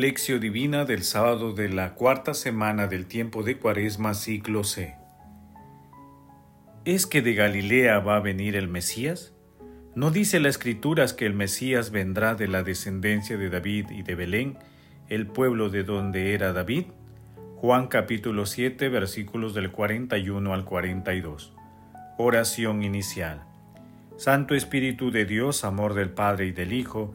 Lección Divina del sábado de la cuarta semana del tiempo de Cuaresma, ciclo C. ¿Es que de Galilea va a venir el Mesías? ¿No dice la Escritura que el Mesías vendrá de la descendencia de David y de Belén, el pueblo de donde era David? Juan capítulo 7 versículos del 41 al 42. Oración inicial. Santo Espíritu de Dios, amor del Padre y del Hijo,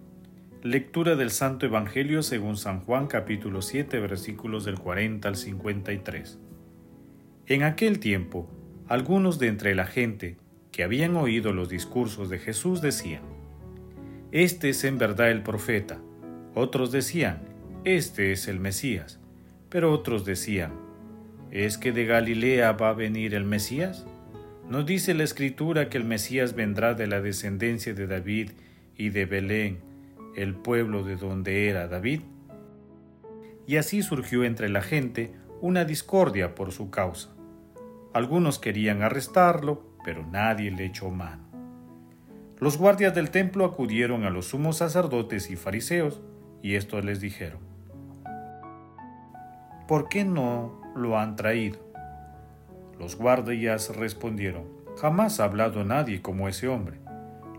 Lectura del Santo Evangelio según San Juan capítulo 7 versículos del 40 al 53. En aquel tiempo, algunos de entre la gente que habían oído los discursos de Jesús decían, Este es en verdad el profeta. Otros decían, Este es el Mesías. Pero otros decían, ¿es que de Galilea va a venir el Mesías? ¿No dice la Escritura que el Mesías vendrá de la descendencia de David y de Belén? El pueblo de donde era David. Y así surgió entre la gente una discordia por su causa. Algunos querían arrestarlo, pero nadie le echó mano. Los guardias del templo acudieron a los sumos sacerdotes y fariseos, y estos les dijeron, ¿por qué no lo han traído? Los guardias respondieron, jamás ha hablado nadie como ese hombre.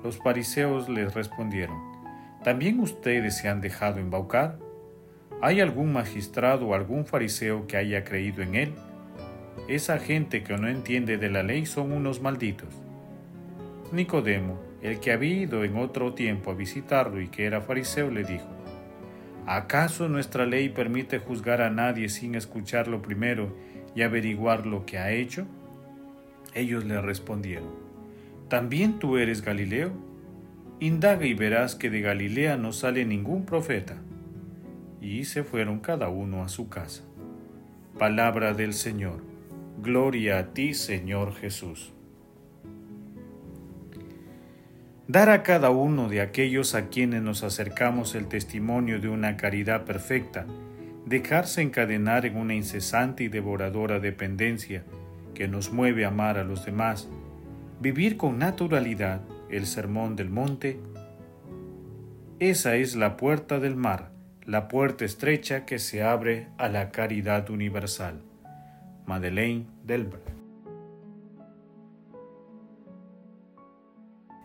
Los fariseos les respondieron, ¿También ustedes se han dejado embaucar? ¿Hay algún magistrado o algún fariseo que haya creído en él? Esa gente que no entiende de la ley son unos malditos. Nicodemo, el que había ido en otro tiempo a visitarlo y que era fariseo, le dijo, ¿acaso nuestra ley permite juzgar a nadie sin escucharlo primero y averiguar lo que ha hecho? Ellos le respondieron, ¿también tú eres Galileo? Indaga y verás que de Galilea no sale ningún profeta. Y se fueron cada uno a su casa. Palabra del Señor. Gloria a ti, Señor Jesús. Dar a cada uno de aquellos a quienes nos acercamos el testimonio de una caridad perfecta, dejarse encadenar en una incesante y devoradora dependencia que nos mueve a amar a los demás, vivir con naturalidad el Sermón del Monte, esa es la puerta del mar, la puerta estrecha que se abre a la caridad universal. Madeleine Delbert.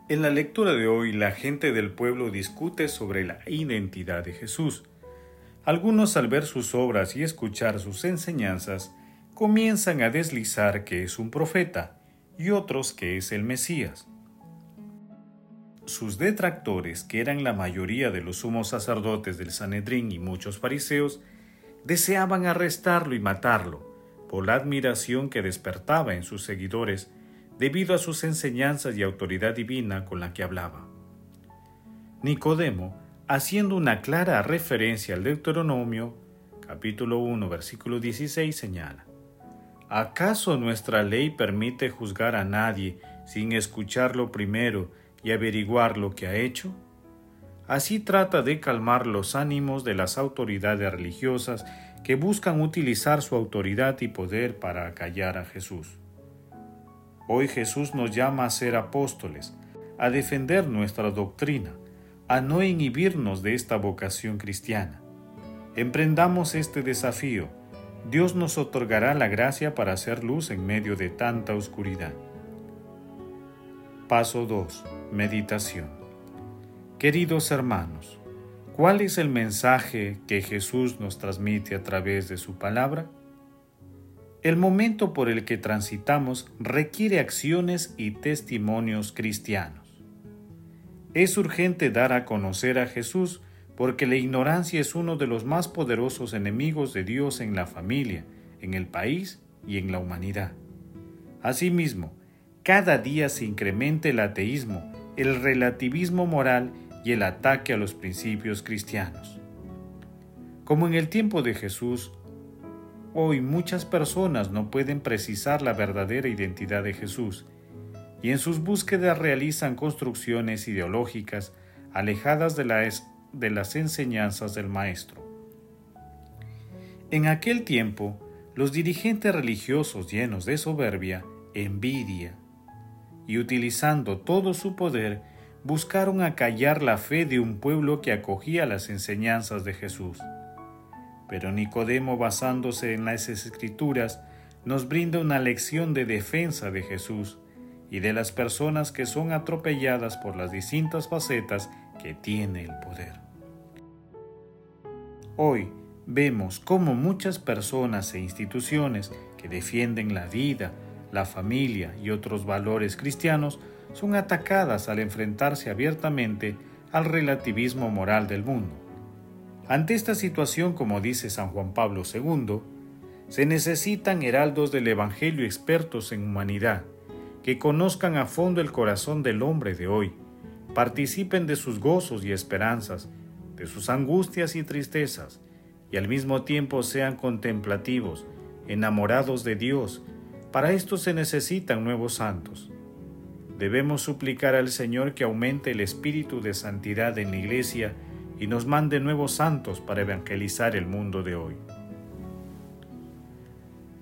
En la lectura de hoy, la gente del pueblo discute sobre la identidad de Jesús. Algunos al ver sus obras y escuchar sus enseñanzas, comienzan a deslizar que es un profeta y otros que es el Mesías. Sus detractores, que eran la mayoría de los sumos sacerdotes del Sanedrín y muchos fariseos, deseaban arrestarlo y matarlo por la admiración que despertaba en sus seguidores debido a sus enseñanzas y autoridad divina con la que hablaba. Nicodemo, haciendo una clara referencia al Deuteronomio, capítulo 1, versículo 16, señala, ¿acaso nuestra ley permite juzgar a nadie sin escucharlo primero y averiguar lo que ha hecho? Así trata de calmar los ánimos de las autoridades religiosas que buscan utilizar su autoridad y poder para acallar a Jesús. Hoy Jesús nos llama a ser apóstoles, a defender nuestra doctrina, a no inhibirnos de esta vocación cristiana. Emprendamos este desafío. Dios nos otorgará la gracia para hacer luz en medio de tanta oscuridad. Paso 2. Meditación. Queridos hermanos, ¿cuál es el mensaje que Jesús nos transmite a través de su palabra? El momento por el que transitamos requiere acciones y testimonios cristianos. Es urgente dar a conocer a Jesús porque la ignorancia es uno de los más poderosos enemigos de Dios en la familia, en el país y en la humanidad. Asimismo, cada día se incrementa el ateísmo, el relativismo moral y el ataque a los principios cristianos. Como en el tiempo de Jesús, hoy muchas personas no pueden precisar la verdadera identidad de Jesús y en sus búsquedas realizan construcciones ideológicas alejadas de, las enseñanzas del Maestro. En aquel tiempo, los dirigentes religiosos llenos de soberbia, envidia, y utilizando todo su poder, buscaron acallar la fe de un pueblo que acogía las enseñanzas de Jesús. Pero Nicodemo, basándose en las escrituras, nos brinda una lección de defensa de Jesús y de las personas que son atropelladas por las distintas facetas que tiene el poder. Hoy vemos cómo muchas personas e instituciones que defienden la vida, la familia y otros valores cristianos son atacadas al enfrentarse abiertamente al relativismo moral del mundo. Ante esta situación, como dice San Juan Pablo II, se necesitan heraldos del Evangelio expertos en humanidad, que conozcan a fondo el corazón del hombre de hoy, participen de sus gozos y esperanzas, de sus angustias y tristezas, y al mismo tiempo sean contemplativos, enamorados de Dios. Para esto se necesitan nuevos santos. Debemos suplicar al Señor que aumente el espíritu de santidad en la Iglesia y nos mande nuevos santos para evangelizar el mundo de hoy.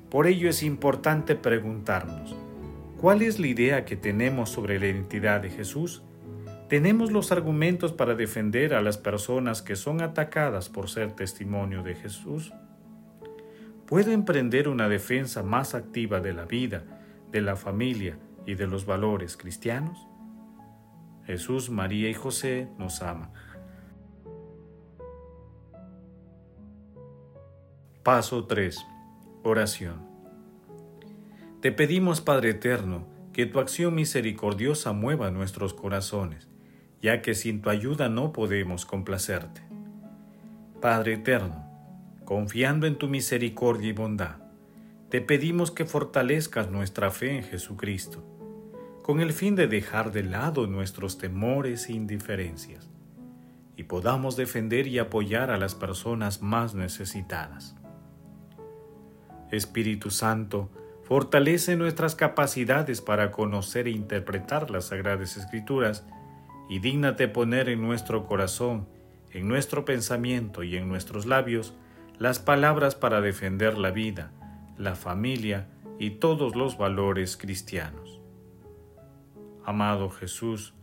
Por ello es importante preguntarnos, ¿Cuál es la idea que tenemos sobre la identidad de Jesús? ¿Tenemos los argumentos para defender a las personas que son atacadas por ser testimonio de Jesús? ¿Puedo emprender una defensa más activa de la vida, de la familia y de los valores cristianos? Jesús, María y José nos aman. Paso 3. Oración. Te pedimos, Padre Eterno, que tu acción misericordiosa mueva nuestros corazones, ya que sin tu ayuda no podemos complacerte. Padre Eterno, confiando en tu misericordia y bondad, te pedimos que fortalezcas nuestra fe en Jesucristo, con el fin de dejar de lado nuestros temores e indiferencias, y podamos defender y apoyar a las personas más necesitadas. Espíritu Santo, Fortalece nuestras capacidades para conocer e interpretar las Sagradas Escrituras y dígnate poner en nuestro corazón, en nuestro pensamiento y en nuestros labios las palabras para defender la vida, la familia y todos los valores cristianos. Amado Jesús,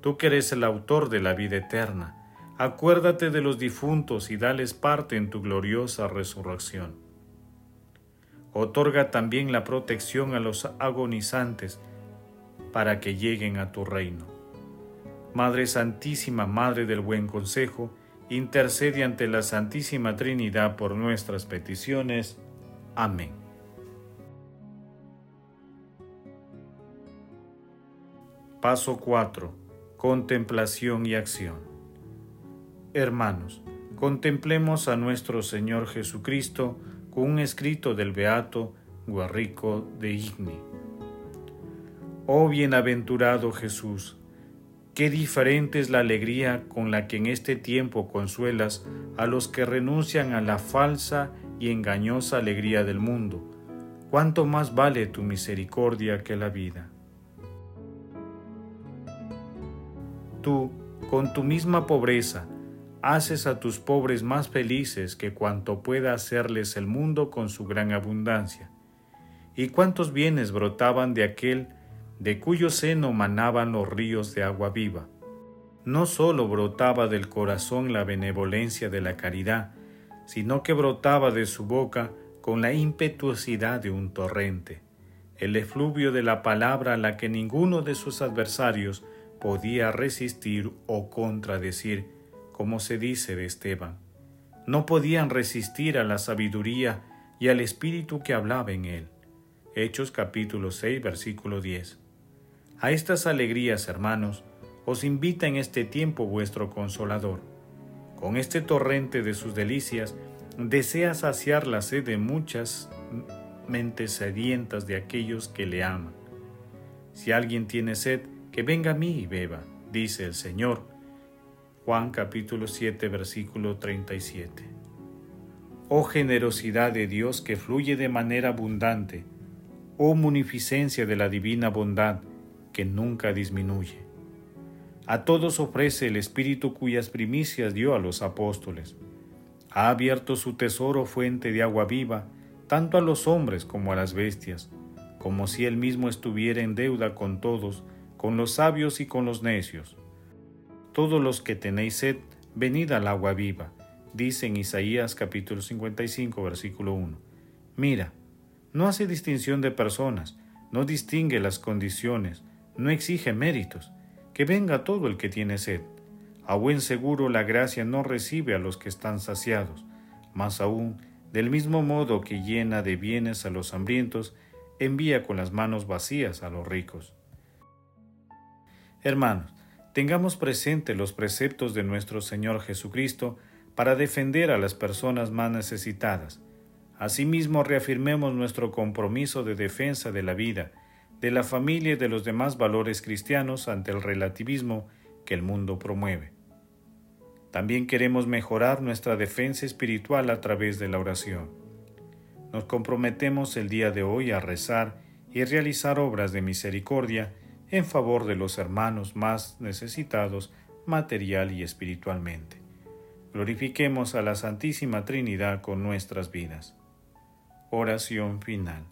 tú que eres el autor de la vida eterna, acuérdate de los difuntos y dales parte en tu gloriosa resurrección Otorga también la protección a los agonizantes para que lleguen a tu reino. Madre Santísima, Madre del Buen Consejo, intercede ante la Santísima Trinidad por nuestras peticiones. Amén. Paso 4. Contemplación y acción. Hermanos, contemplemos a nuestro Señor Jesucristo, con un escrito del beato Guarrico de Igni. Oh bienaventurado Jesús, qué diferente es la alegría con la que en este tiempo consuelas a los que renuncian a la falsa y engañosa alegría del mundo. Cuánto más vale tu misericordia que la vida. Tú, con tu misma pobreza, haces a tus pobres más felices que cuanto pueda hacerles el mundo con su gran abundancia. ¿Y cuántos bienes brotaban de aquel de cuyo seno manaban los ríos de agua viva? No sólo brotaba del corazón la benevolencia de la caridad, sino que brotaba de su boca con la impetuosidad de un torrente, el efluvio de la palabra a la que ninguno de sus adversarios podía resistir o contradecir, como se dice de Esteban. No podían resistir a la sabiduría y al espíritu que hablaba en él. Hechos capítulo 6 versículo 10. A estas alegrías, hermanos, os invita en este tiempo vuestro consolador. Con este torrente de sus delicias, desea saciar la sed de muchas mentes sedientas de aquellos que le aman. Si alguien tiene sed, que venga a mí y beba, dice el Señor, Juan capítulo 7 versículo 37. Oh generosidad de Dios que fluye de manera abundante, oh munificencia de la divina bondad que nunca disminuye. A todos ofrece el Espíritu cuyas primicias dio a los apóstoles. Ha abierto su tesoro fuente de agua viva, tanto a los hombres como a las bestias, como si él mismo estuviera en deuda con todos, con los sabios y con los necios. Todos los que tenéis sed, venid al agua viva, dice en Isaías capítulo 55 versículo 1. Mira, no hace distinción de personas, no distingue las condiciones, no exige méritos, que venga todo el que tiene sed. A buen seguro la gracia no recibe a los que están saciados, más aún, del mismo modo que llena de bienes a los hambrientos, envía con las manos vacías a los ricos. Hermanos, tengamos presente los preceptos de nuestro Señor Jesucristo para defender a las personas más necesitadas. Asimismo, reafirmemos nuestro compromiso de defensa de la vida, de la familia y de los demás valores cristianos ante el relativismo que el mundo promueve. También queremos mejorar nuestra defensa espiritual a través de la oración. Nos comprometemos el día de hoy a rezar y realizar obras de misericordia en favor de los hermanos más necesitados material y espiritualmente. Glorifiquemos a la Santísima Trinidad con nuestras vidas. Oración final.